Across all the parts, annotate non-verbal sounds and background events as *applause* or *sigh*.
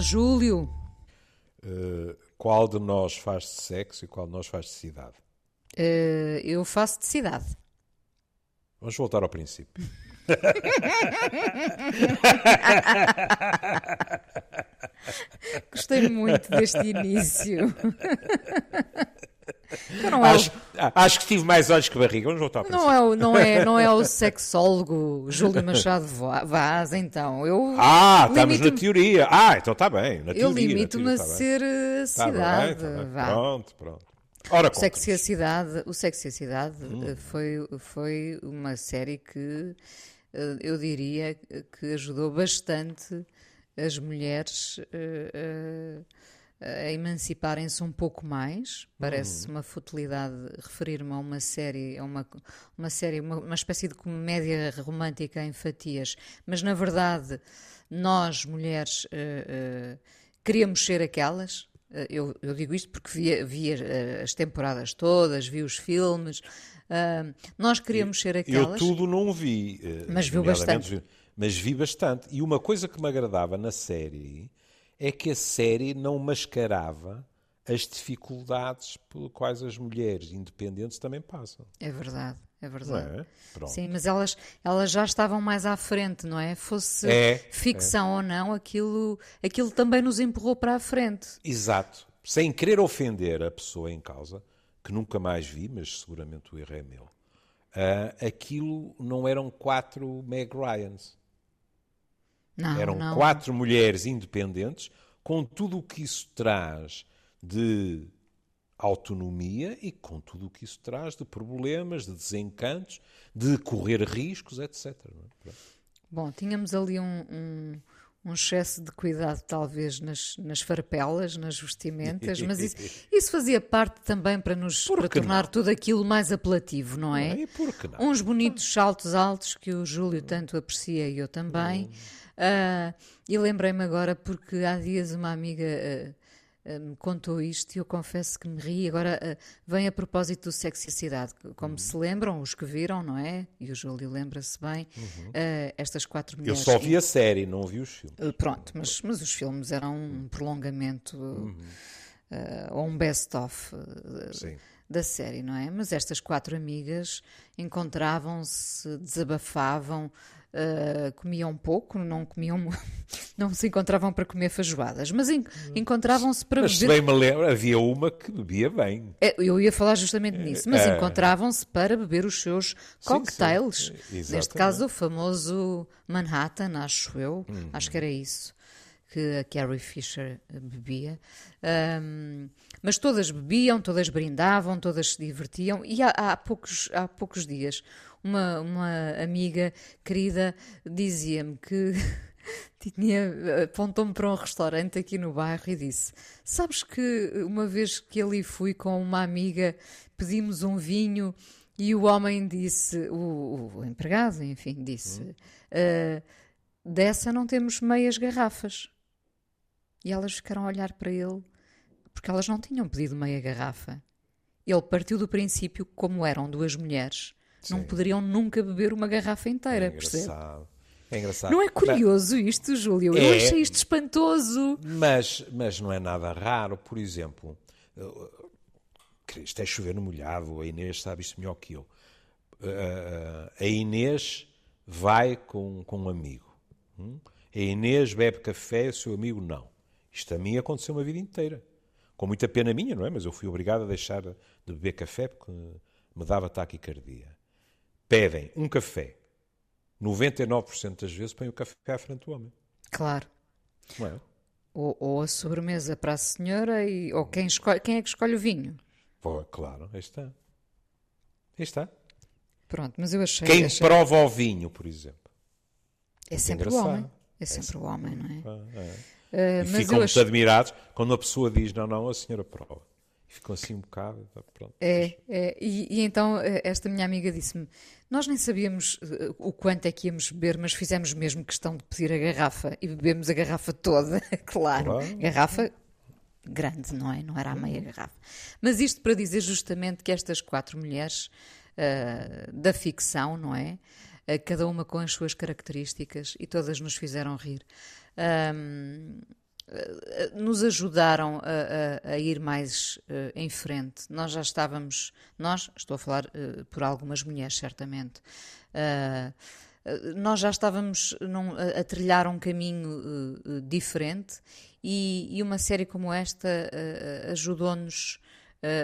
Olá, Júlio. Uh, qual de nós faz de sexo e qual de nós faz de cidade? Uh, eu faço de cidade. Vamos voltar ao princípio. *laughs* Gostei muito deste início. *laughs* Então é acho, o... acho, que tive mais olhos que barriga. Vamos voltar para não é, o, não, é, não é o *laughs* sexólogo Júlio Machado Vaz, então. Eu ah, estamos na teoria. Ah, então está bem. Na eu limito-me a tá ser bem. cidade. Tá bem, tá pronto, pronto. Ora, o Sexy a Cidade, o Sexy a Cidade hum. foi, foi uma série que eh, eu diria que ajudou bastante as mulheres uh, uh, a emanciparem-se um pouco mais. Parece uhum. uma futilidade referir-me a uma série, a uma, uma série, uma, uma espécie de comédia romântica em fatias, mas na verdade nós, mulheres, uh, uh, queríamos ser aquelas. Uh, eu, eu, digo isto porque via, via as temporadas todas, vi os filmes. nós queríamos ser aquelas. Eu tudo não vi, mas vi bastante. Mas vi bastante. E uma coisa que me agradava na série é que a série não mascarava as dificuldades pelas quais as mulheres independentes também passam. É verdade. É verdade. É? Sim, mas elas, elas já estavam mais à frente, não é? Fosse é, ficção é. ou não, aquilo, aquilo também nos empurrou para a frente. Exato. Sem querer ofender a pessoa em causa, que nunca mais vi, mas seguramente o erro é meu, uh, aquilo não eram quatro Meg Ryans. Não, Eram não. quatro mulheres independentes, com tudo o que isso traz de autonomia e com tudo o que isso traz de problemas, de desencantos, de correr riscos, etc. É? Bom, tínhamos ali um, um, um, excesso de cuidado, talvez, nas, nas farpelas, nas vestimentas, mas isso, *laughs* isso fazia parte também para nos para tornar não? tudo aquilo mais apelativo, não é? E por que não? Uns bonitos saltos altos que o Júlio tanto aprecia e eu também. Hum Uh, e lembrei-me agora porque há dias uma amiga uh, uh, me contou isto e eu confesso que me ri. Agora vem a propósito do Sexy e Cidade. Como uhum. se lembram, os que viram, não é? E o Júlio lembra-se bem. Uhum. estas quatro mulheres. Eu só vi a série, não vi os filmes. pronto, mas, mas os filmes eram um prolongamento uhum. ou um best-of. da série, não é? Mas estas quatro amigas encontravam-se, desabafavam, Uh, comiam pouco, não comiam, *laughs* não se encontravam para comer feijoadas, mas en encontravam-se para mas, beber. Mas bem me lembro, havia uma que bebia bem. É, eu ia falar justamente é, nisso, mas é. encontravam-se para beber os seus cocktails. Sim, sim. Neste caso, o famoso Manhattan, acho eu, uhum. acho que era isso que a Carrie Fisher bebia. Um, mas todas bebiam, todas brindavam, todas se divertiam, e há, há poucos, há poucos dias uma, uma amiga querida dizia-me que *laughs* tinha apontou-me para um restaurante aqui no bairro e disse: Sabes que uma vez que ali fui com uma amiga, pedimos um vinho e o homem disse, o, o empregado, enfim, disse: uh, Dessa não temos meias garrafas. E elas ficaram a olhar para ele porque elas não tinham pedido meia garrafa. Ele partiu do princípio que, como eram duas mulheres, Sim. não poderiam nunca beber uma garrafa inteira, é percebe? É engraçado. Não é curioso mas, isto, Júlio? Eu é, achei isto espantoso. Mas, mas não é nada raro. Por exemplo, isto é chover no molhado, a Inês sabe isto melhor que eu. A Inês vai com, com um amigo. Hum? A Inês bebe café, o seu amigo não. Isto a mim aconteceu uma vida inteira. Com muita pena minha, não é? Mas eu fui obrigado a deixar de beber café porque me dava taquicardia pedem um café, 99% das vezes põem o café à frente do homem. Claro. Não é? Ou, ou, a sobremesa para a senhora, e, ou quem, escolhe, quem é que escolhe o vinho? Pô, claro, aí está. Aí está. Pronto, mas eu achei. Quem achei... prova o vinho, por exemplo. É sempre o homem. É, é sempre é o homem, não é? é. Uh, e ficam muito achei... admirados quando a pessoa diz: não, não, a senhora prova ficou assim um bocado. Pronto. É, é e, e, então eh, esta minha amiga disse-me: Nós nem sabíamos eh, o quanto é que íamos beber, mas fizemos mesmo questão de pedir a garrafa e bebemos a garrafa toda, *laughs* claro. claro. Garrafa grande, não é? Não era a meia garrafa. Mas isto para dizer justamente que estas quatro mulheres uh, da ficção, não é? Uh, cada uma com as suas características e todas nos fizeram rir. Um, nos ajudaram a, a, a ir mais uh, em frente. Nós já estávamos, nós, estou a falar uh, por algumas mulheres, certamente, uh, nós já estávamos num, a, a, trilhar um caminho diferente e, e, uma série como esta ajudou-nos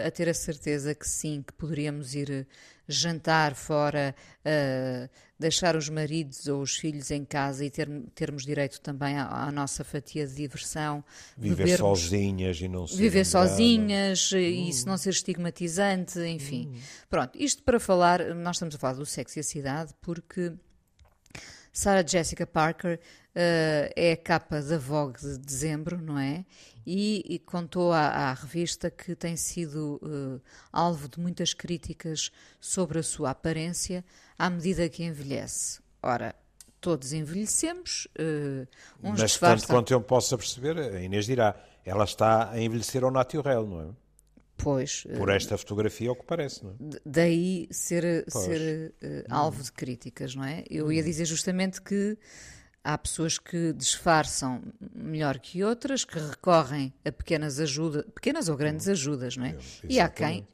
a ter a certeza que sim, que poderíamos ir jantar fora, uh, deixar os maridos ou os filhos em casa e ter, termos direito também à, à, nossa fatia de diversão. Viver bebermos, sozinhas e não ser. Viver sozinhas hum. e isso não ser estigmatizante, enfim. Hum. Pronto, isto para falar, nós estamos a falar do sexo e a cidade porque Sarah Jessica Parker uh, é a capa da Vogue de dezembro, não é? E, e contou à, à, revista que tem sido uh, alvo de muitas críticas sobre a sua aparência à medida que envelhece. Ora, todos envelhecemos, uh, uns Mas tanto quanto eu possa perceber, a Inês dirá, ela está a envelhecer ao natural, não é? Pois. Por esta fotografia, ao que parece, não é? Daí ser, ser alvo de críticas, não é? Eu ia dizer justamente que há pessoas que disfarçam melhor que outras, que recorrem a pequenas ajudas, pequenas ou grandes ajudas, não é? e há quem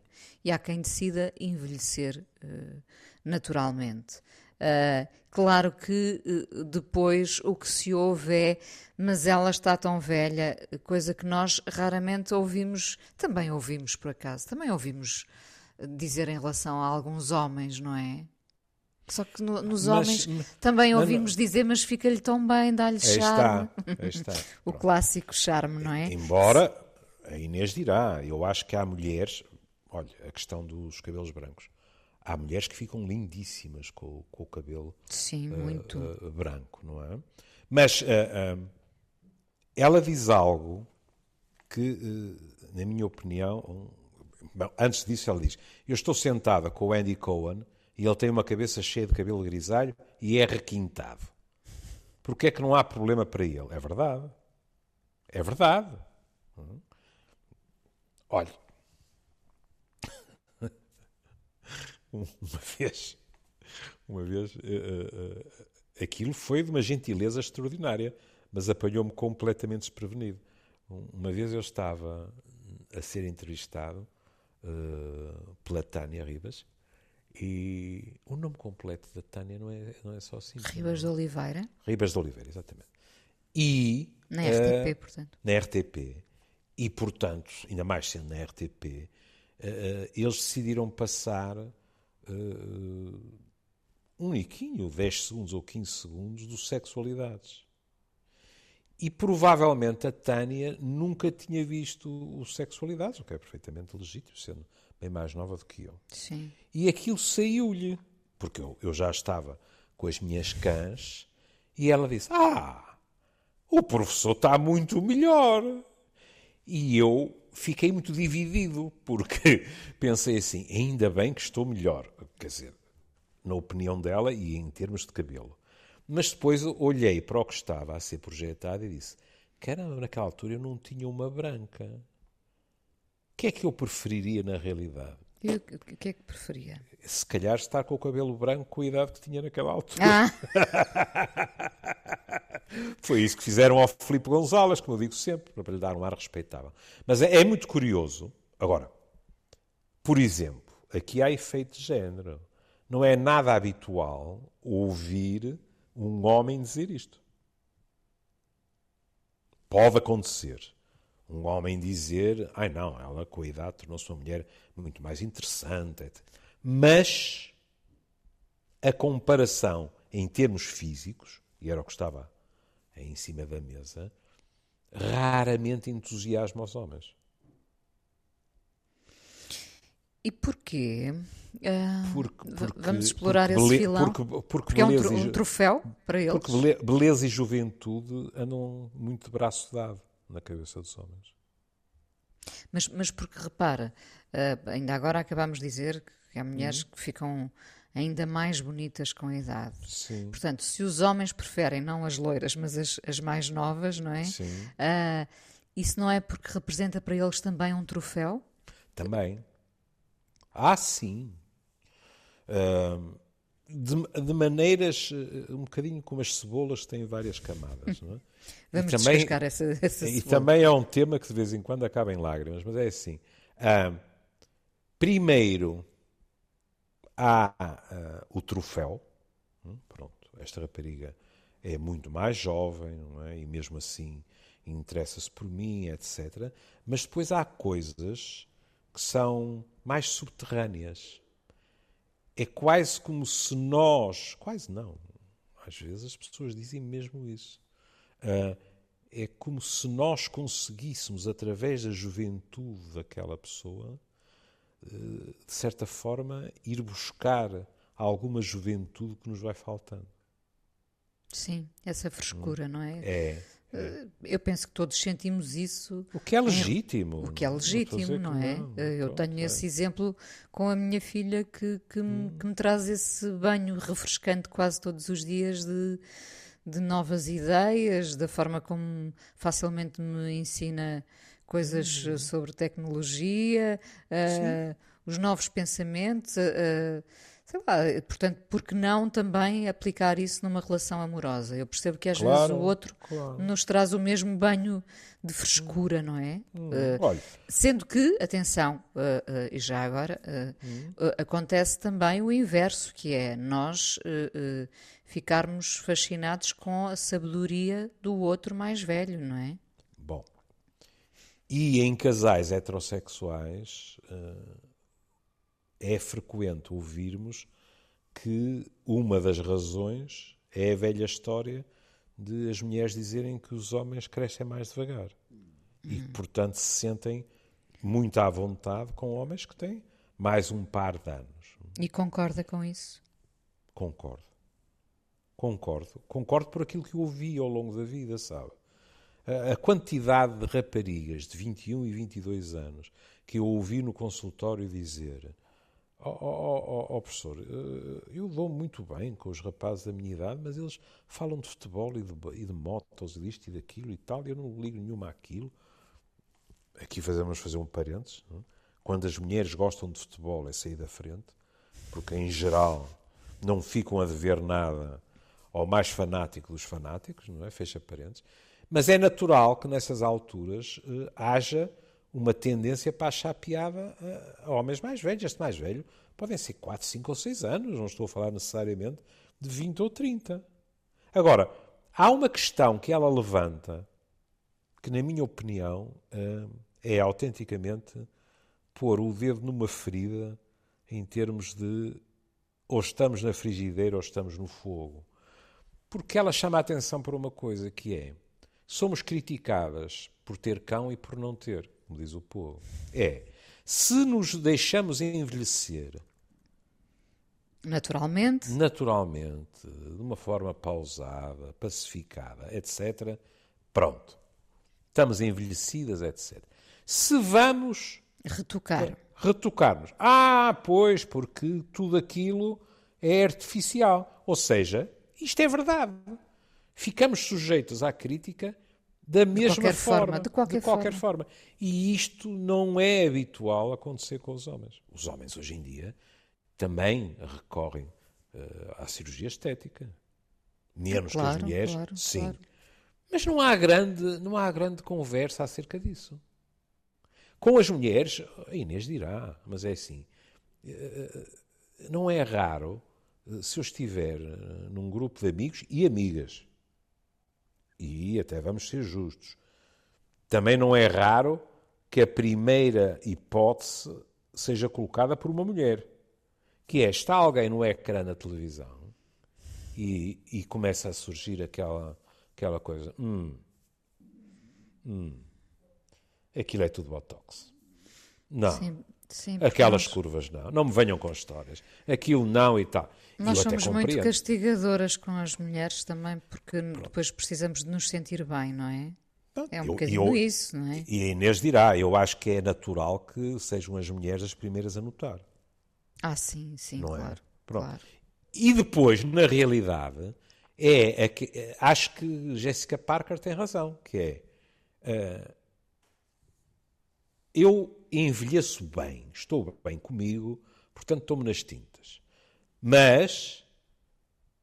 e há quem decida envelhecer uh, naturalmente. Uh, claro que uh, depois o que se ouve é, mas ela está tão velha, coisa que nós raramente ouvimos, também ouvimos por acaso, também ouvimos dizer em relação a alguns homens, não é? Só que no, nos homens mas, também ouvimos dizer, mas fica-lhe tão bem, dá-lhe charme. Está, está. *laughs* o clássico charme, não é? Embora, a Inês dirá, eu acho que há mulheres, olha, a questão dos cabelos brancos há mulheres que ficam lindíssimas com, com o cabelo Sim, uh, muito. Uh, branco, não é? Mas uh, ela diz algo que, na minha opinião, um, bom, antes disso ela diz: Eu estou sentada com o Andy Cohen e ele tem uma cabeça cheia de cabelo grisalho e é requintado. Porque é que não há problema para ele? É verdade. É verdade. Hum. Olha, *laughs* uma vez, uma vez, uh, uh, aquilo foi de uma gentileza extraordinária, mas apanhou-me completamente desprevenido. Uma vez eu estava a ser entrevistado uh, pela Tânia Ribas e o nome completo da Tânia não é, não é só assim. Ribas de Oliveira? Ribas de Oliveira, exatamente. E. Na RTP, portanto. Na RTP. E, portanto, ainda mais sendo na RTP, eles decidiram passar uh, um niquinho, 10 segundos ou 15 segundos, do Sexualidades. E provavelmente a Tânia nunca tinha visto o Sexualidades, o que é perfeitamente legítimo, sendo bem mais nova do que eu. Sim. E aquilo saiu-lhe, porque eu, eu já estava com as minhas cãs, e ela disse: Ah, o professor está muito melhor. E eu fiquei muito dividido, porque *laughs* pensei assim, ainda bem que estou melhor, quer dizer, na opinião dela e em termos de cabelo. Mas depois olhei para o que estava a ser projetado e disse, caramba, naquela altura eu não tinha uma branca. O que é que eu preferiria na realidade? O que é que preferia? Se calhar estar com o cabelo branco com a idade que tinha naquela altura. Ah. *laughs* Foi isso que fizeram ao Filipe Gonzalez, como eu digo sempre, para lhe dar um ar respeitável. Mas é, é muito curioso. Agora, por exemplo, aqui há efeito de género. Não é nada habitual ouvir um homem dizer isto. Pode acontecer. Um homem dizer, ai não, ela com a idade tornou-se uma mulher muito mais interessante. Mas a comparação em termos físicos, e era o que estava em cima da mesa, raramente entusiasma os homens. E porquê? Uh, porque, porque, vamos explorar porque, esse filão. Porque, porque, é um, um, troféu para eles. Porque beleza e juventude andam muito de braço dado na cabeça dos homens. Mas, mas porque repara, uh, ainda agora acabámos de dizer que há mulheres uhum. que ficam ainda mais bonitas com a idade. Sim. Portanto, se os homens preferem não as loiras, mas as, as mais novas, não é? Sim. Uh, isso não é porque representa para eles também um troféu? Também. Ah, sim. Uh, de, de, maneiras uh, um bocadinho como as cebolas têm várias camadas. Não é? *laughs* Vamos e também, essa, essa E também é um tema que de vez em quando acaba em lágrimas, mas é assim. Uh, primeiro há uh, o troféu. Hum, pronto, esta rapariga é muito mais jovem, não é? E mesmo assim interessa-se por mim, etc. Mas depois há coisas que são mais subterrâneas. É quase como se nós, quase não, às vezes as pessoas dizem mesmo isso. Uh, é como se nós conseguíssemos, através da juventude daquela pessoa, uh, de certa forma, ir buscar alguma juventude que nos vai faltando. Sim, essa frescura, hum. não é? É. Eu penso que todos sentimos isso. O que é legítimo. O que é legítimo, não é? Não, eu tenho é. esse exemplo com a minha filha que, que, hum. me, que, me, traz esse banho refrescante quase todos os dias de, de novas ideias, da forma como facilmente me ensina coisas hum. sobre tecnologia, uh, os novos pensamentos. Uh, sei lá, portanto, por que não também aplicar isso numa relação amorosa? Eu percebo que às claro, vezes o outro claro. nos traz o mesmo banho de frescura, hum. não é? Hum, uh, sendo que, atenção, uh, uh, e já agora, hum. acontece também o inverso, que é nós ficarmos fascinados com a sabedoria do outro mais velho, não é? Bom, e em casais heterossexuais é frequente ouvirmos que uma das razões é a velha história de as mulheres dizerem que os homens crescem mais devagar e que, portanto, se sentem muito à vontade com homens que têm mais um par de anos. E concorda com isso? Concordo. Concordo. Concordo por aquilo que eu ouvi ao longo da vida, sabe? A quantidade de raparigas de 21 e 22 anos que eu ouvi no consultório dizer Ó oh, oh, oh, professor, eh, eu dou muito bem com os rapazes da minha idade, mas eles falam de futebol e de, e de motos e disto e daquilo e tal, e eu não ligo nenhuma àquilo. Aqui fazemos fazer um parênteses. Não? É? Quando as mulheres gostam de futebol é sair da frente, porque em geral não ficam a dever nada ao mais fanático dos fanáticos, não é? Fecha parênteses. Mas é natural que nessas alturas eh, haja uma tendência para achar piada a, homens mais velhos. Este mais velho podem ser 4, 5 ou 6 anos, não estou a falar necessariamente de 20 ou 30. Agora, há uma questão que ela levanta que, na minha opinião, eh, é autenticamente pôr o dedo numa ferida em termos de ou estamos na frigideira ou estamos no fogo. Porque ela chama a atenção para uma coisa que é: somos criticadas por ter cão e por não ter como diz o povo, é se nos deixamos envelhecer naturalmente, naturalmente, de uma forma pausada, pacificada, etc. Pronto, estamos envelhecidas, etc. Se vamos retocar, retocar-nos, ah, pois, porque tudo aquilo é artificial, ou seja, isto é verdade. Ficamos sujeitos à crítica da mesma de forma, forma, de qualquer, de qualquer forma. forma. E isto não é habitual acontecer com os homens. Os homens hoje em dia também recorrem uh, à cirurgia estética. Menos claro, que as mulheres, claro, sim. Claro. Mas não há, grande, não há grande conversa acerca disso. Com as mulheres, a Inês dirá, mas é assim, uh, não é raro uh, se eu estiver num grupo de amigos e amigas e até vamos ser justos, também não é raro que a primeira hipótese seja colocada por uma mulher, que é, está alguém no ecrã na televisão e, e começa a surgir aquela, aquela coisa, hum, hum, aquilo é tudo Botox. Não. Sim, sim, Aquelas curvas não. Não me venham com histórias. Aquilo não e tal. Nós somos muito castigadoras com as mulheres também, porque Pronto. depois precisamos de nos sentir bem, não é? É um eu, bocadinho eu, isso, não é? E a Inês dirá, eu acho que é natural que sejam as mulheres as primeiras a notar. Ah, sim, sim, não é? claro, é? Pronto. claro. E depois, na realidade, é, é que, acho que Jessica Parker tem razão, que é uh, eu envelheço bem, estou bem comigo, portanto estou-me nas tintas. Mas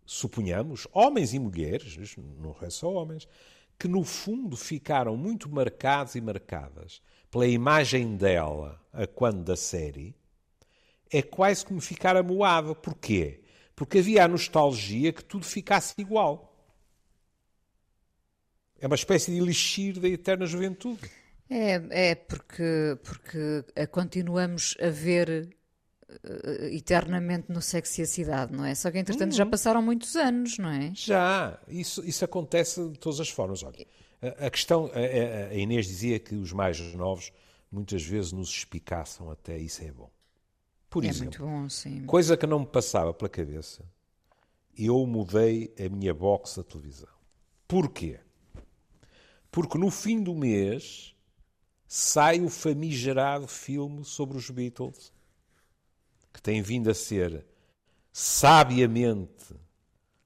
suponhamos, homens e mulheres, não é só homens, que no fundo ficaram muito marcados e marcadas pela imagem dela a quando da série, é quase como ficar amoado. Porquê? Porque havia a nostalgia que tudo ficasse igual. É uma espécie de elixir da eterna juventude. É, é porque, porque continuamos a ver eternamente no sexo e a cidade, não é? Só que, entretanto, uhum. já passaram muitos anos, não é? Já. Isso, isso acontece de todas as formas. Olha, a, a questão... A, a, Inês dizia que os mais novos muitas vezes nos espicaçam até. Isso é bom. Por é exemplo, muito bom, sim. coisa que não me passava pela cabeça, eu mudei a minha box da televisão. Porquê? Porque no fim do mês sai o famigerado filme sobre os Beatles, que tem vindo a ser sabiamente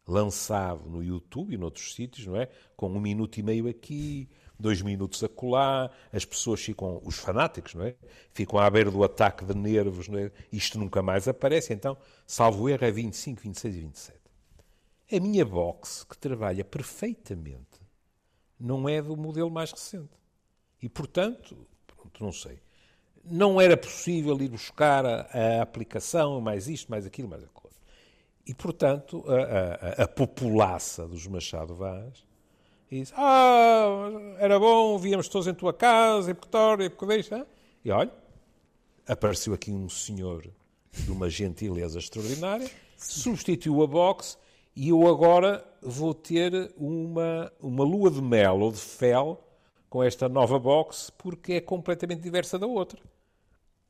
lançado no YouTube e noutros sítios, não é? Com um minuto e meio aqui, dois minutos a colar, as pessoas ficam, os fanáticos, não é? Ficam à beira do ataque de nervos, não é? Isto nunca mais aparece, então, salvo erro, é 25, 26 e 27. A minha box, que trabalha perfeitamente, não é do modelo mais recente. E, portanto, pronto, não sei. Não era possível ir buscar a, a aplicação, mais isto, mais aquilo, mais aquilo. E, portanto, a, a, a populaça dos Machado Vaz diz: Ah, era bom, víamos todos em tua casa, e porque e porque deixa. E olha, apareceu aqui um senhor de uma gentileza extraordinária, substituiu a box e eu agora vou ter uma, uma lua de mel ou de fel com esta nova box porque é completamente diversa da outra.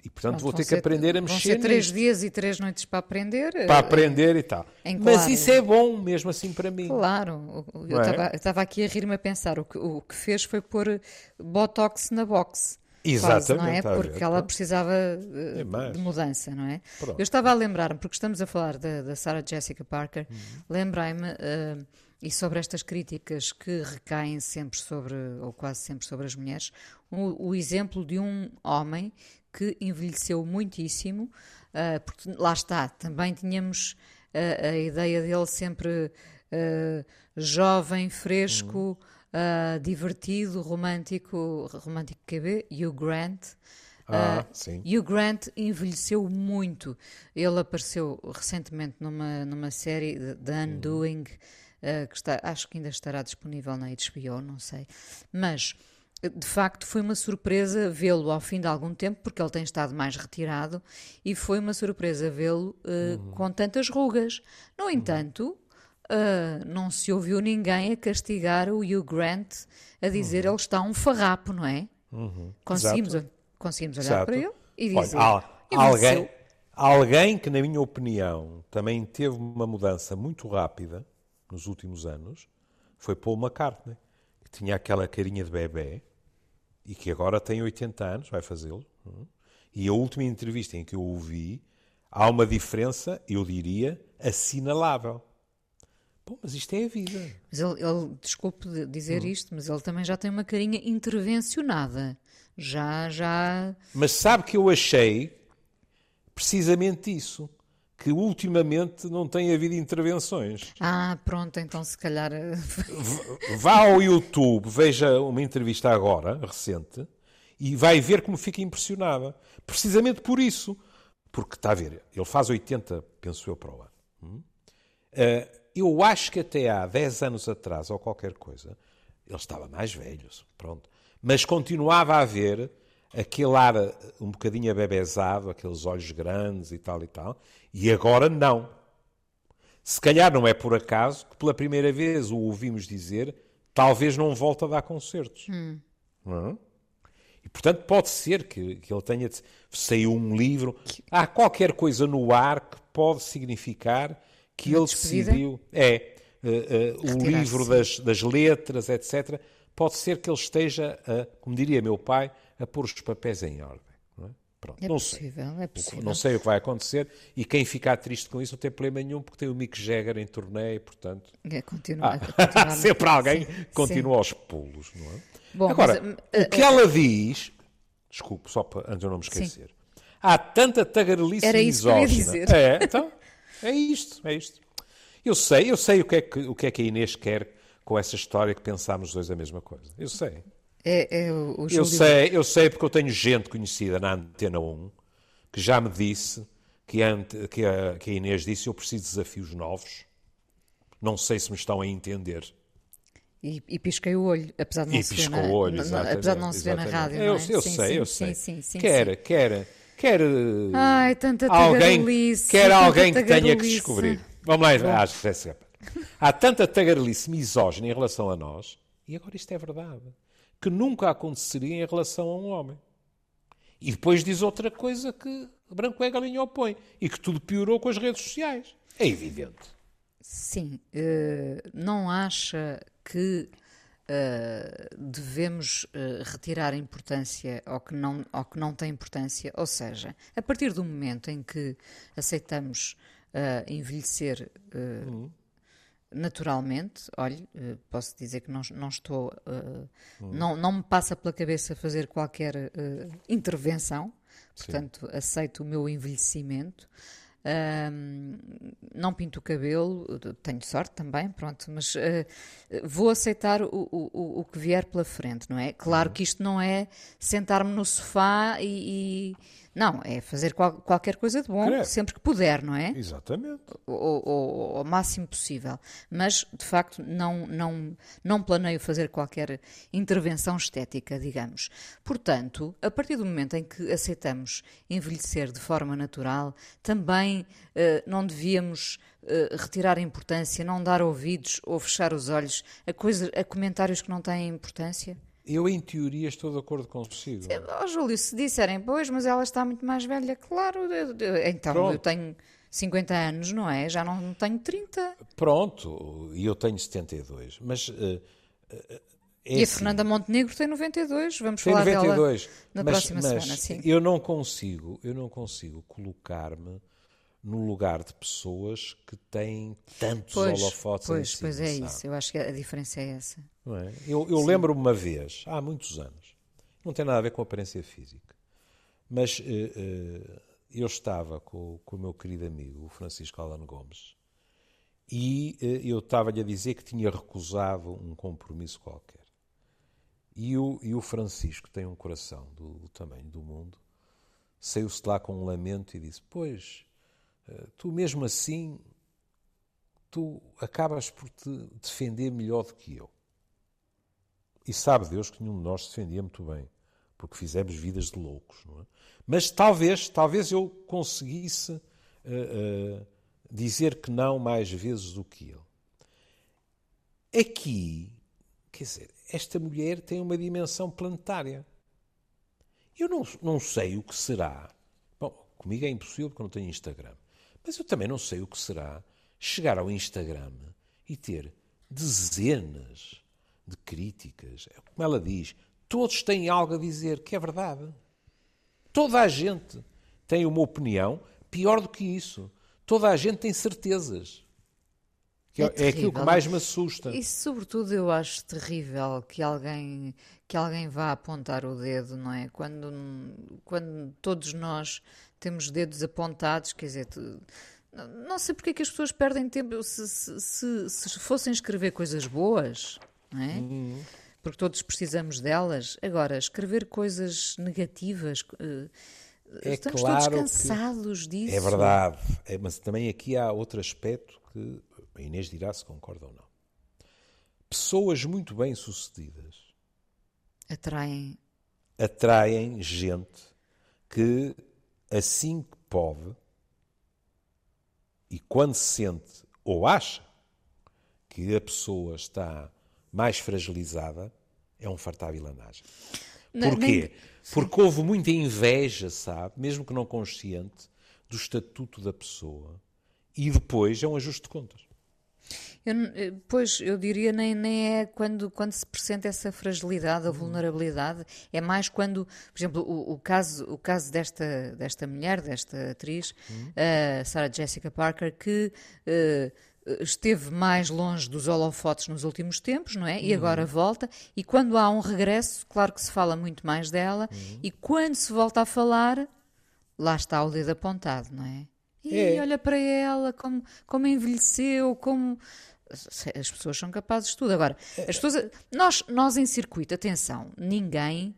E, portanto, vou ter que aprender a mexer. Vão ser três nisto. dias e três noites para aprender. Para aprender e tal. Mas isso é bom, mesmo assim, para mim. Claro. Eu é? estava é? aqui a rir-me a pensar. O que, o que fez foi pôr Botox na box. Exatamente. Quase, não é? Porque ela precisava uh, de mudança, não é? Pronto. Eu estava a lembrar-me, porque estamos a falar da, da Sarah Jessica Parker, uhum. lembrei-me. Uh, e sobre estas críticas que recaem sempre sobre, ou quase sempre sobre as mulheres, o, o exemplo de um homem que envelheceu muitíssimo, uh, porque lá está, também tínhamos uh, a ideia dele sempre uh, jovem, fresco, uhum. divertido, romântico, romântico QB, Hugh Grant. Ah, sim. Hugh Grant envelheceu muito. Ele apareceu recentemente numa, numa série, The Undoing, uhum. que está, acho que ainda estará disponível na HBO, não sei. Mas de facto foi uma surpresa vê-lo ao fim de algum tempo, porque ele tem estado mais retirado, e foi uma surpresa vê-lo uh, uhum. com tantas rugas. No entanto, uh, não se ouviu ninguém a castigar o Hugh Grant a dizer uhum. ele está um farrapo, não é? Uhum. Conseguimos, conseguimos olhar Exato. para ele e dizer. Olha, alguém, alguém que, na minha opinião, também teve uma mudança muito rápida nos últimos anos foi Paul McCartney, que tinha aquela carinha de bebê e que agora tem 80 anos, vai fazê-lo. Hum? E a última entrevista em que eu ouvi, há uma diferença, eu diria, assinalável. Bom, mas isto é a vida. Mas ele, ele desculpe dizer hum. isto, mas ele também já tem uma carinha intervencionada. Já, já. Mas sabe que eu achei precisamente isso que ultimamente não tem havido intervenções. Ah, pronto, então se calhar. Eh, Vá ao YouTube, veja uma entrevista agora, recente, e vai ver como fica impressionada. Precisamente por isso. Porque, está a ver, ele faz 80, penso eu, para o ano. Hum? Uh, eu acho que até há 10 anos atrás, ou qualquer coisa, ele estava mais velho, pronto. Mas continuava a haver aquele ar um bocadinho abebezado, aqueles olhos grandes e tal e tal, e agora não. Se calhar não é por acaso que pela primeira vez o ouvimos dizer talvez não volte a dar concertos. Hum. É? E portanto pode ser que, que ele tenha saiu um livro, há qualquer coisa no ar que pode significar que Uma ele despedida? decidiu é uh, uh, o livro das, das letras, etc. Pode ser que ele esteja, uh, como diria meu pai, a pôr os papéis em ordem. É? Pronto, é não possível, sei. É possível. Não sei o que vai acontecer e quem ficar triste com isso não tem problema nenhum porque tem o Mick Jagger em turnê, portanto... É, continua, ah, *laughs* sempre alguém sim, continua sim. aos pulos, não é? Bom, Agora, mas, uh, o que uh, ela diz... Desculpe, só para, antes eu não me esquecer. Sim. Há tanta tagarelice Era isso misógina. que eu ia dizer. É, então, é isto, é isto. Eu sei, eu sei o que, é que, o que é que a Inês quer com essa história que pensámos os dois a mesma coisa. Eu sei. É, é o, o eu sei, eu sei porque eu tenho gente conhecida na Antena 1 que já me disse que a, que a, que a Inês disse eu preciso de desafios novos. Não sei se me estão a entender. E, e pisquei o olho, apesar de não e se ver na, o olho, na, apesar de não se ver na rádio. Eu, é? eu sim, sei, sim, eu sim, sei. Sim, quer, quer, quer. Ai, tanta alguém, quer alguém que tenha que descobrir. Vamos lá, ah. Há tanta tagarelice misógina em relação a nós, e agora isto é verdade, que nunca aconteceria em relação a um homem. E depois diz outra coisa que branco é galinha opõe, e que tudo piorou com as redes sociais. É evidente. Sim, eh, não acha que eh, devemos eh, retirar importância ao que, não, ao que não tem importância? Ou seja, a partir do momento em que aceitamos envelhecer eh, naturalmente, olhe, eh, posso dizer que não, não estou, eh, não, não me passa pela cabeça fazer qualquer eh, intervenção, portanto, aceito o meu envelhecimento. Ahm, não pinto o cabelo, tenho sorte também, pronto, mas eh, vou aceitar o, o, o que vier pela frente, não é? Claro que isto não é sentar-me no sofá e, e- Não, é fazer qual- qualquer coisa de bom, Credo. sempre que puder, não é? Exatamente. o, o- o máximo possível. Mas, de facto, não, não, não planeio fazer qualquer intervenção estética, digamos. Portanto, a partir do momento em que aceitamos envelhecer de forma natural, também eh, não devíamos eh, retirar a importância, não dar ouvidos ou fechar os olhos a, coisa, a comentários que não têm importância? Eu, em teoria, estou de acordo consigo. Oh, Júlio, se disserem, pois, mas ela está muito mais velha, claro, eu- eu- então Pronto. eu tenho 50 anos, não é? Já não tenho 30. Pronto, e eu tenho 72, mas. eh, eh, é e a assim, Fernanda Montenegro tem 92, vamos tem falar 92, dela na mas, próxima mas semana, sim. Eu não consigo, eu não consigo colocar-me no lugar de pessoas que têm tantos Pois, holofotes em pois, cima, pois é sabe? isso, eu acho que a diferença é essa. Não é? Eu, eu lembro-me uma vez, há muitos anos, não tem nada a ver com aparência física, mas eh, eh, eu estava com, com o meu querido amigo, o Francisco Alano Gomes, e eh, eu estava-lhe a dizer que tinha recusado um compromisso qualquer. E o, e o Francisco tem um coração do, do tamanho do mundo, saiu-se lá com um lamento e disse: Pois, tu mesmo assim, tu acabas por te defender melhor do que eu. E sabe Deus que nenhum de nós defendia muito bem, porque fizemos vidas de loucos, não é? Mas talvez, talvez eu conseguisse eh, eh, dizer que não mais vezes do que ele. Aqui, quer dizer, esta mulher tem uma dimensão planetária. Eu não, não sei o que será. Bom, comigo é impossível porque eu não tenho Instagram. Mas eu também não sei o que será chegar ao Instagram e ter dezenas de críticas. É Como ela diz, todos têm algo a dizer que é verdade. Toda a gente tem uma opinião pior do que isso. Toda a gente tem certezas. Que É é, é aquilo que mais me assusta. E sobretudo eu acho terrível que alguém que alguém vá apontar o dedo, não é? Quando, quando todos nós temos dedos apontados, quer dizer, não- sei porque é que as pessoas perdem tempo se, se, se, se fossem escrever coisas boas, não é? Uhum. Porque todos precisamos delas. Agora, escrever coisas negativas, eh, É estamos claro todos que- cansados disso. É verdade, É, mas também aqui há outro aspecto que a Inês dirá se concorda ou não. Pessoas muito bem-sucedidas Atraem. atraem gente que, assim que pode, e quando se sente ou acha que a pessoa está mais fragilizada, é um fartar vilanagem. Porquê? Porque houve muita inveja, sabe, mesmo que não consciente, do estatuto da pessoa. E depois é um ajuste de contas. Eu eh, pois, eu diria nem, nem é quando, quando se pressente essa fragilidade ou vulnerabilidade, é mais quando, por exemplo, o, o caso, o caso desta, desta mulher, desta atriz, a Sarah Jessica Parker, que eh, esteve mais longe dos holofotes nos últimos tempos, não é? E agora volta, e quando há um regresso, claro que se fala muito mais dela, e quando se volta a falar, lá está o dedo apontado, não é? E é. olha para ela, como, como envelheceu, como. As pessoas são capazes de tudo. Agora, as pessoas, nós, nós em circuito, atenção, ninguém,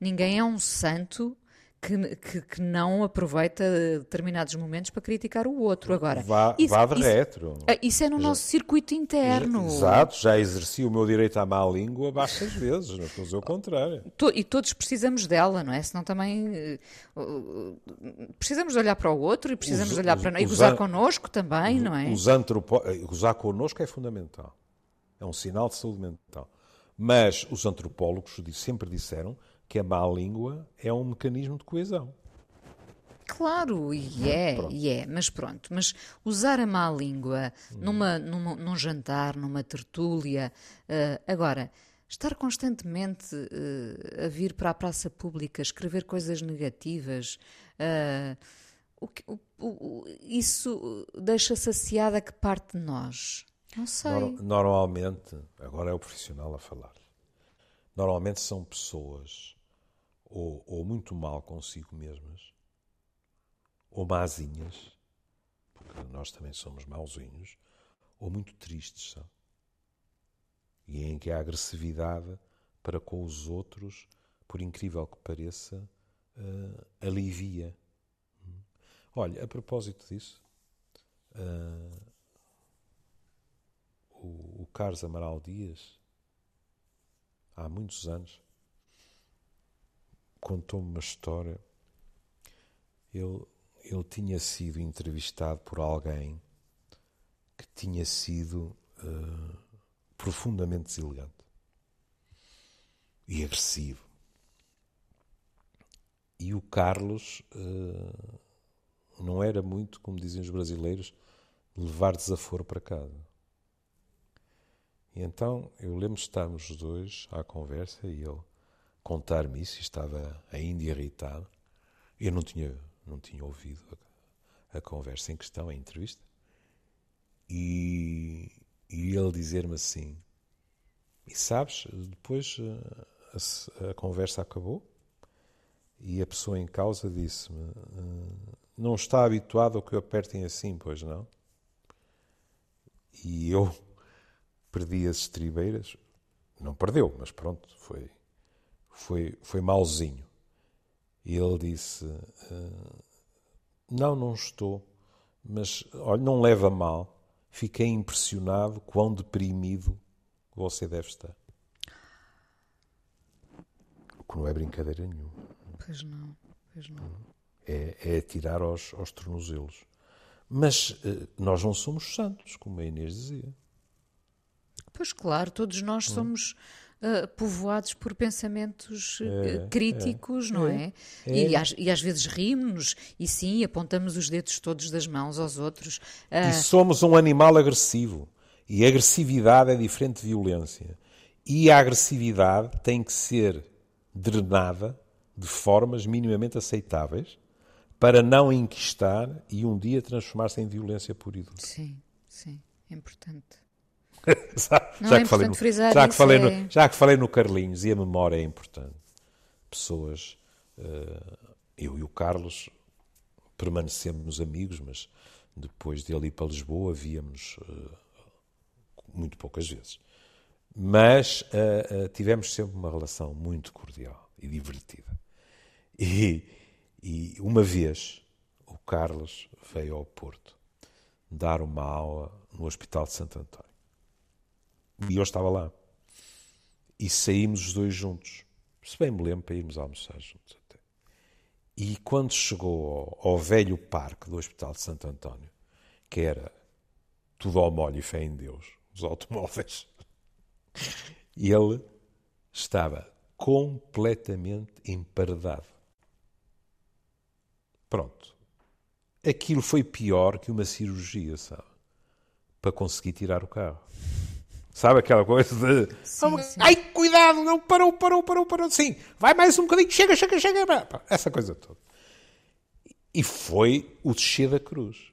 ninguém é um santo que, que, que, não aproveita determinados momentos para criticar o outro. Agora, vá, isso, vá de isso, retro. Ah, isso é no já, nosso circuito interno. Exato, já exerci o meu direito à má língua bastas vezes, não estou a dizer o contrário. E todos precisamos dela, não é? Senão também uh, precisamos de olhar para o outro e precisamos os, de olhar para nós. E gozar connosco também, não é? Os antropo... Gozar connosco é fundamental. É um sinal de saúde mental. Mas os antropólogos sempre disseram que a má língua é um mecanismo de coesão. Claro, e é, e é, mas pronto, mas usar a má língua numa, numa, num jantar, numa tertúlia, uh, agora, estar constantemente uh, a vir para a praça pública, escrever coisas negativas, uh, o, o, o, isso deixa saciada que parte de nós? Não sei. Normalmente, agora é o profissional a falar, normalmente são pessoas ou, ou muito mal consigo mesmas, ou mazinhas, porque nós também somos mauzinhos, ou muito tristes são. E em que a agressividade para com os outros, por incrível que pareça, uh, alivia. Olha, a propósito disso, uh, o, o Carlos Amaral Dias, há muitos anos, contou-me uma história. Ele, ele tinha sido entrevistado por alguém que tinha sido uh, profundamente deselegante e agressivo. E o Carlos uh, não era muito, como dizem os brasileiros, levar desaforo para casa. E então eu lembro estarmos os dois à conversa e ele contar-me isso, estava ainda irritado. Eu não tinha, não tinha ouvido a, a conversa em questão, a entrevista. E, e ele dizer-me assim: E sabes, depois a, a, conversa acabou e a pessoa em causa disse-me: ah, Não está habituado ao que o apertem assim, pois não? E eu perdi as estribeiras. Não perdeu, mas pronto, foi foi, foi malzinho. E ele disse: uh, Não, não estou, mas olha, não leva mal. Fiquei impressionado quão deprimido você deve estar. O que não é brincadeira nenhuma. Pois não, pois não. É, é tirar aos, aos tornozelos. Mas uh, nós não somos santos, como a Inês dizia. Pois claro, todos nós hum. somos uh, povoados por pensamentos uh, é, críticos, é, não é? é? E, às, e, às, vezes rimos e sim, apontamos os dedos todos das mãos aos outros. Uh... E somos um animal agressivo. E agressividade é diferente de violência. E a agressividade tem que ser drenada de formas minimamente aceitáveis para não enquistar e um dia transformar-se em violência pura e dura. Sim, sim, é importante. *laughs* já, é que falei no, já, que falei no, é... já que falei no Carlinhos e a memória é importante. Pessoas, uh, eu e o Carlos permanecemos amigos, mas depois dele ir para Lisboa víamos uh, muito poucas vezes. Mas uh, tivemos sempre uma relação muito cordial e divertida. E, e uma vez o Carlos veio ao Porto dar uma aula no Hospital de Santo António. E eu estava lá. E saímos os dois juntos. Se bem me lembro, para irmos almoçar juntos até. E quando chegou ao, ao velho parque do Hospital de Santo António, que era tudo ao molho e fé em Deus, os automóveis, *laughs* ele estava completamente emparedado. Pronto. Aquilo foi pior que uma cirurgia, sabe? Para conseguir tirar o carro. Sabe aquela coisa de. Sim, sim. Ai, cuidado, não parou, parou, parou, parou. Sim, vai mais um bocadinho, chega, chega, chega. Essa coisa toda. E foi o descer da cruz.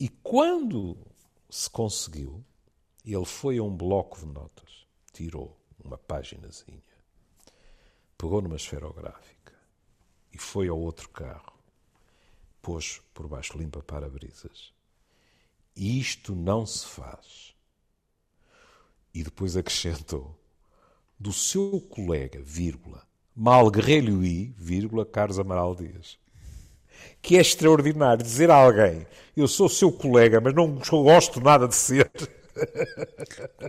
E quando se conseguiu, ele foi a um bloco de notas, tirou uma paginazinha, pegou numa esferográfica e foi ao outro carro, pôs por baixo limpa para-brisas. Isto não se faz. E depois acrescentou: do seu colega, vírgula, Malguerre-Lui, vírgula, Carlos Amaral Dias. Que é extraordinário dizer a alguém: eu sou seu colega, mas não gosto nada de ser. *laughs*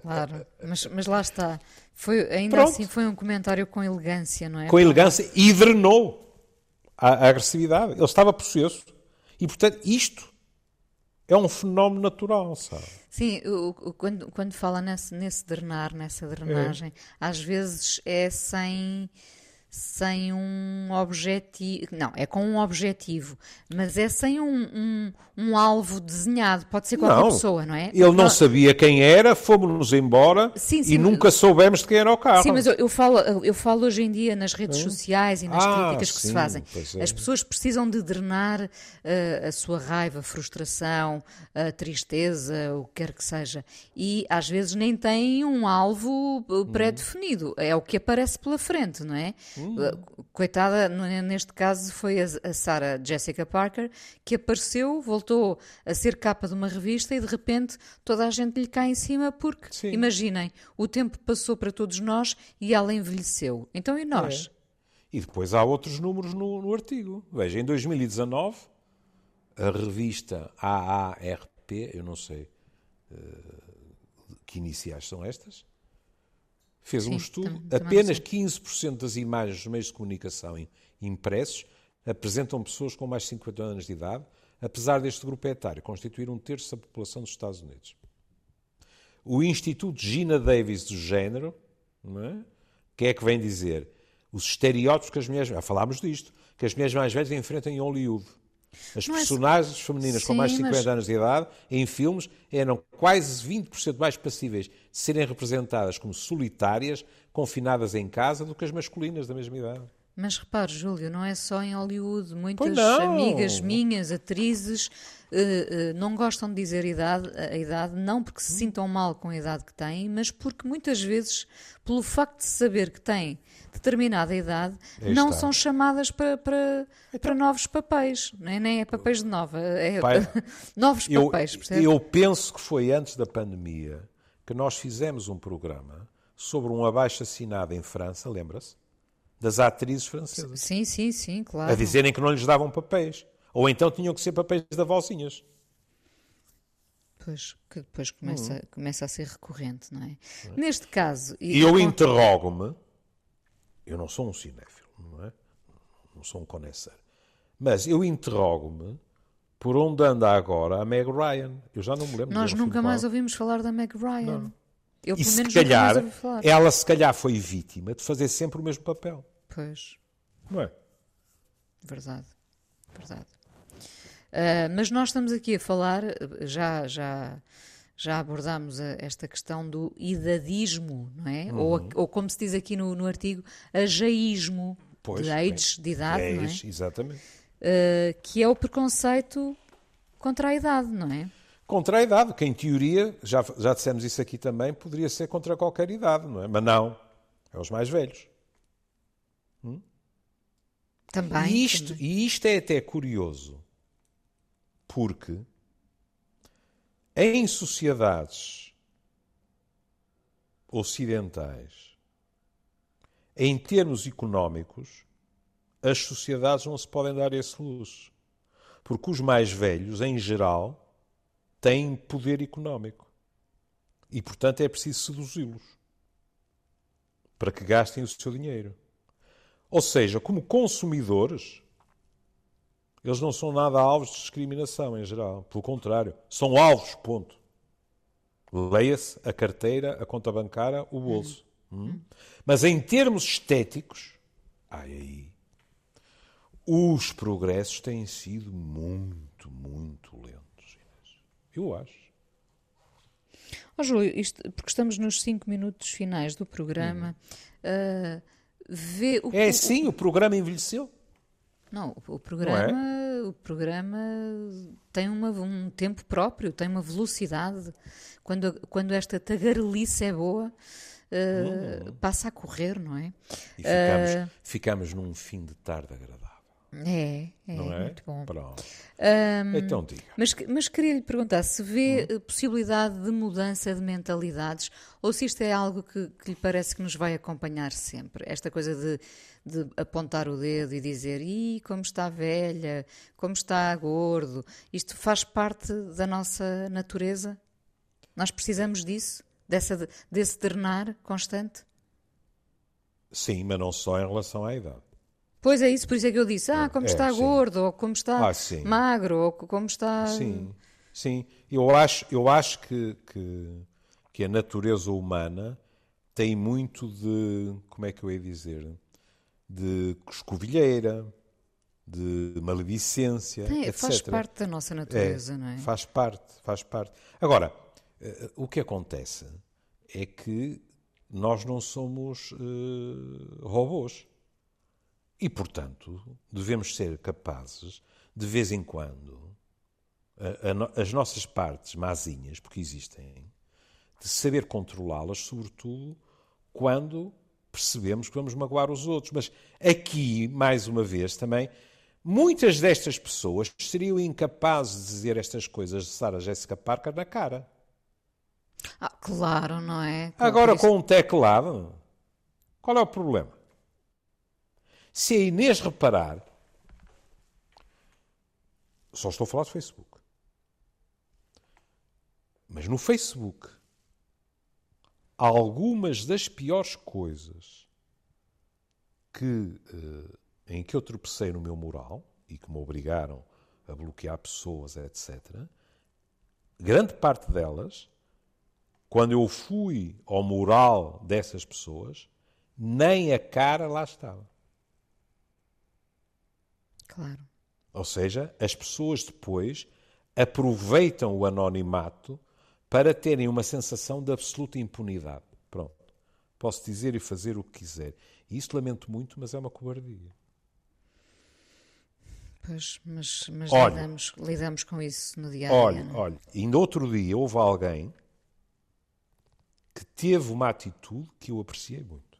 Claro, mas, mas lá está. Foi, ainda Pronto. assim foi um comentário com elegância, não é? Com elegância e drenou a, a agressividade. Ele estava possesso. E, portanto, isto é um fenómeno natural, sabe? Sim, o, o, quando, quando fala nesse, nesse drenar, nessa drenagem, é. às vezes é sem sem um objetivo. Não, é com um objetivo, mas é sem um, um, um alvo desenhado. Pode ser qualquer não, pessoa, não é? Ele não sabia quem era, fomos-nos embora sim, sim, e nunca soubemos de quem era o carro. Sim, mas eu, eu, falo, eu falo hoje em dia nas redes sociais e nas ah, críticas que sim, se fazem. É. As pessoas precisam de drenar uh, a sua raiva, a frustração, a tristeza, o que quer que seja. E às vezes nem têm um alvo eh, pré-definido. É o que aparece pela frente, não é? Hum. Coitada, neste caso foi a Sarah Jessica Parker, que apareceu, voltou a ser capa de uma revista e de repente toda a gente lhe cai em cima porque, Sim. imaginem, o tempo passou para todos nós e ela envelheceu. Então e nós? É. E depois há outros números no, no artigo. Veja, em 2019, a revista AARP, eu não sei uh, que iniciais são estas, fez Sim, um estudo, apenas 15% das imagens dos meios de comunicação impressos apresentam pessoas com mais de 50 anos de idade, apesar deste grupo etário constituir um terço da população dos Estados Unidos. O Instituto Gina Davis do Género, não é? que é que vem dizer? Os estereótipos que as mulheres, já falámos disto, que as mulheres mais velhas enfrentam em Hollywood. As não é personagens é... femininas Sim, com mais de 50 mas... anos de idade em filmes eram quase 20% mais passíveis de serem representadas como solitárias, confinadas em casa, do que as masculinas da mesma idade. Mas repare, Júlio, não é só em Hollywood. Muitas amigas minhas, atrizes, uh, uh, não gostam de dizer idade, a idade, não porque se sintam mal com a idade que têm, mas porque muitas vezes, pelo facto de saber que têm determinada idade, Aí não está. são chamadas para, para, então, para novos papéis. Nem, nem é papéis de nova, é pai, *laughs* novos eu, papéis. Percebe? Eu penso que foi antes da pandemia que nós fizemos um programa sobre um abaixo-assinado em França, lembra-se? Das atrizes francesas. Sim, sim, sim, claro. A dizerem que não lhes davam papéis. Ou então tinham que ser papéis de avózinhas. Pois, que depois começa, hum. começa a ser recorrente, não é? Neste caso... E eu interrogo-me eu não sou um cinéfilo, não é? Não sou um conhecer. Mas eu interrogo-me por onde anda agora a Meg Ryan. Eu já não me lembro. Nós nunca mais ouvimos falar da Meg Ryan. Não. Eu, e se calhar, ela se calhar foi vítima de fazer sempre o mesmo papel. Pois. Não é? Verdade. Verdade. Uh, mas nós estamos aqui a falar, já, já já abordámos a, esta questão do idadismo, não é? Uhum. Ou, ou, como se diz aqui no, no artigo, ageísmo, pois, de age, de idade, não é? Exatamente. Uh, que é o preconceito contra a idade, não é? Contra a idade, que em teoria, já, já dissemos isso aqui também, poderia ser contra qualquer idade, não é? Mas não, é os mais velhos. Também. E isto, também. E isto é até curioso, porque em sociedades ocidentais, em termos económicos, as sociedades não se podem dar esse luxo. Porque os mais velhos, em geral, têm poder económico. E, portanto, é preciso seduzi-los para que gastem o seu dinheiro. Ou seja, como consumidores, eles não são nada alvos de discriminação em geral. Pelo contrário, são alvos, ponto. Leia-se a carteira, a conta bancária, o bolso. Hum. Hum? Mas em termos estéticos, ai, aí, os progressos têm sido muito, muito lentos. Eu acho. Oh, Júlio, isto, porque estamos nos cinco minutos finais do programa, hum. uh, vê o É sim, o programa envelheceu. Não, o programa, é? o programa tem uma, um tempo próprio, tem uma velocidade. Quando, quando esta tagarelice é boa, uh, hum. passa a correr, não é? E ficamos, uh, ficamos num fim de tarde agradável. É, é, não é? muito bom. Pronto. Um, então diga. Mas, mas queria lhe perguntar se vê hum. possibilidade de mudança de mentalidades ou se isto é algo que, que lhe parece que nos vai acompanhar sempre. Esta coisa de, de apontar o dedo e dizer Ih, como está velha, como está gordo. Isto faz parte da nossa natureza? Nós precisamos disso? Dessa, desse ternar constante? Sim, mas não só em relação à idade. Pois é isso, por isso é que eu disse, ah, como é, está sim. gordo, ou como está ah, magro, ou como está... Sim, sim. Eu acho, eu acho que, que, que a natureza humana tem muito de, como é que eu ia dizer, de escovilheira, de maledicência, tem, etc. Faz parte da nossa natureza, é, não é? Faz parte, faz parte. Agora, eh, o que acontece é que nós não somos uh, robôs. E, portanto, devemos ser capazes, de vez em quando, a, a, as nossas partes mazinhas, porque existem, de saber controlá-las, sobretudo quando percebemos que vamos magoar os outros. Mas aqui, mais uma vez, também, muitas destas pessoas seriam incapazes de dizer estas coisas de Sarah Jessica Parker na cara. Ah, claro, não é? Agora, com um teclado, qual é o problema? Se a Inês reparar, só estou a falar do Facebook. Mas no Facebook, algumas das piores coisas que, eh, em que eu tropecei no meu moral e que me obrigaram a bloquear pessoas, etc., grande parte delas, quando eu fui ao moral dessas pessoas, nem a cara lá estava. Claro. Ou seja, as pessoas depois aproveitam o anonimato para terem uma sensação de absoluta impunidade. Pronto. Posso dizer e fazer o que quiser. E isso lamento muito, mas é uma cobardia. Pois, mas, mas olha, lidamos, lidamos com isso no dia a dia. Olha, não? É? olha, ainda outro dia houve alguém que teve uma atitude que eu apreciei muito.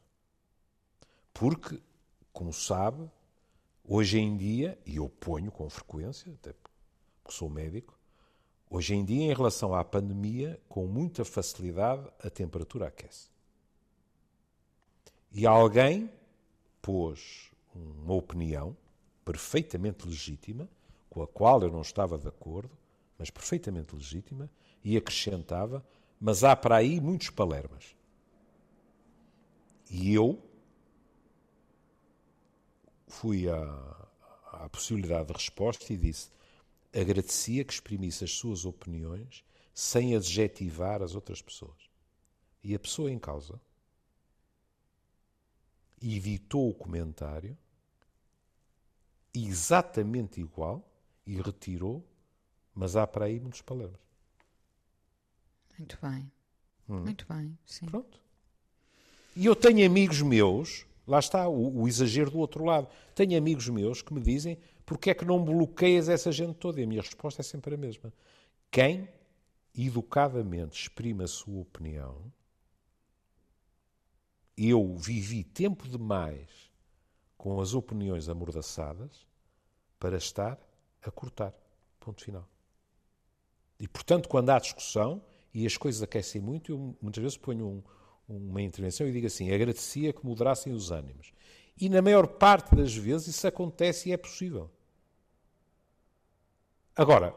Porque, como sabe, Hoje em dia, e eu ponho com frequência, até porque sou médico, hoje em dia, em relação à pandemia, com muita facilidade a temperatura aquece. E alguém pôs uma opinião perfeitamente legítima, com a qual eu não estava de acordo, mas perfeitamente legítima, e acrescentava: Mas há para aí muitos palermas. E eu fui à, à possibilidade de resposta e disse: agradecia que exprimisse as suas opiniões sem adjetivar as outras pessoas. E a pessoa em causa editou o comentário exatamente igual e retirou, mas há para aí muitos palermas. Muito bem. Hum. Muito bem, sim. Pronto. E eu tenho amigos meus Lá está o, o, exagero do outro lado. Tenho amigos meus que me dizem porque é que não bloqueias essa gente toda? E a minha resposta é sempre a mesma. Quem educadamente exprime a sua opinião, eu vivi tempo demais com as opiniões amordaçadas para estar a cortar. Ponto final. E, portanto, quando há discussão e as coisas aquecem muito, eu muitas vezes ponho um, uma intervenção e digo assim: agradecia que moderassem os ânimos. E na maior parte das vezes isso acontece e é possível. Agora,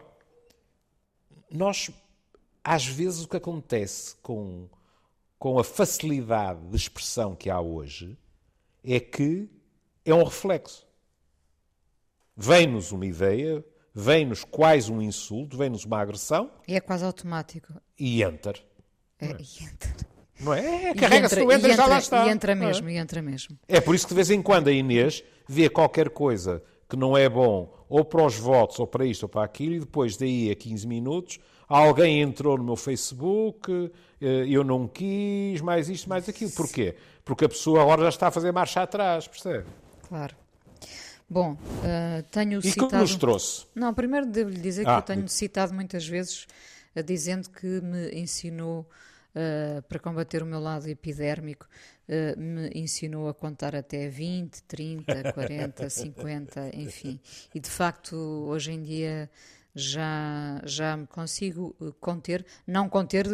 nós, às vezes, o que acontece com, com a facilidade de expressão que há hoje é que é um reflexo. Vem-nos uma ideia, vem-nos quase um insulto, vem-nos uma agressão. E é quase automático. E enter. É, é? E enter. Não é? Carrega-se no entra, já lá está. E entra mesmo, é? e entra mesmo. É por isso que de vez em quando a Inês vê qualquer coisa que não é bom, ou para os votos, ou para isto, ou para aquilo, e depois daí a 15 minutos, alguém entrou no meu Facebook, eh, eu não quis, mais isto, mais aquilo. Porquê? Porque a pessoa agora já está a fazer marcha atrás, percebe? Claro. Bom, uh, tenho e citado... E que nos trouxe? Não, primeiro devo-lhe dizer que ah, eu tenho citado muitas vezes, uh, dizendo que me ensinou uh, para combater o meu lado epidérmico, uh, me ensinou a contar até 20, 30, 40, 50, enfim. E de facto, hoje em dia já, já me consigo eh, conter. Não conter,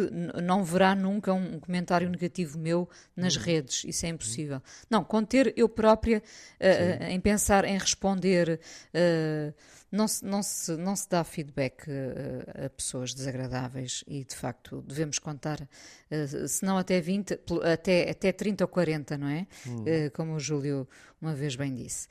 não verá nunca um comentário negativo meu nas uhum. redes, isso é impossível. Não, conter eu própria uh, em pensar, em responder. Uh, não se, não se, não se dá feedback uh, a pessoas desagradáveis e, de facto, devemos contar, uh, se não até 20, até, até 30 ou 40, não é? Hum. Uh, como o Júlio uma vez bem disse.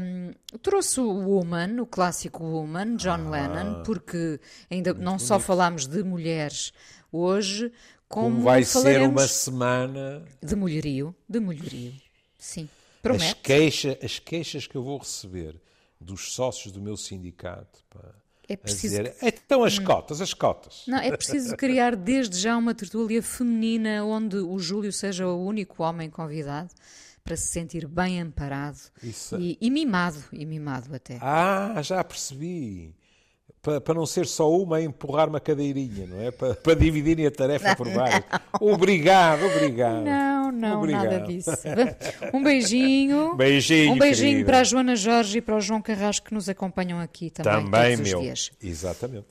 Um, trouxe o Woman, o clássico Woman, John ah, Lennon, porque ainda não bonito. só falámos de mulheres hoje, como, como vai ser uma semana de mulherio, de mulherio, sim. Promete. As, queixa, as queixas que eu vou receber dos sócios do meu sindicato. Pá, é preciso. Dizer, então as hum. cotas, as cotas. Não, é preciso criar desde já uma tertúlia feminina onde o Júlio seja o único homem convidado para se sentir bem amparado Isso. e, e mimado, e mimado até. Ah, já percebi para, para não ser só uma a empurrar uma cadeirinha, não é? Para, para dividirem a tarefa por vários. Obrigado, obrigado. Não, não, obrigado. nada disso. Um beijinho. *laughs* Beijinho, Um beijinho querida. para a Joana Jorge e para o João Carrasco que nos acompanham aqui também, também todos meu. os dias. Exatamente.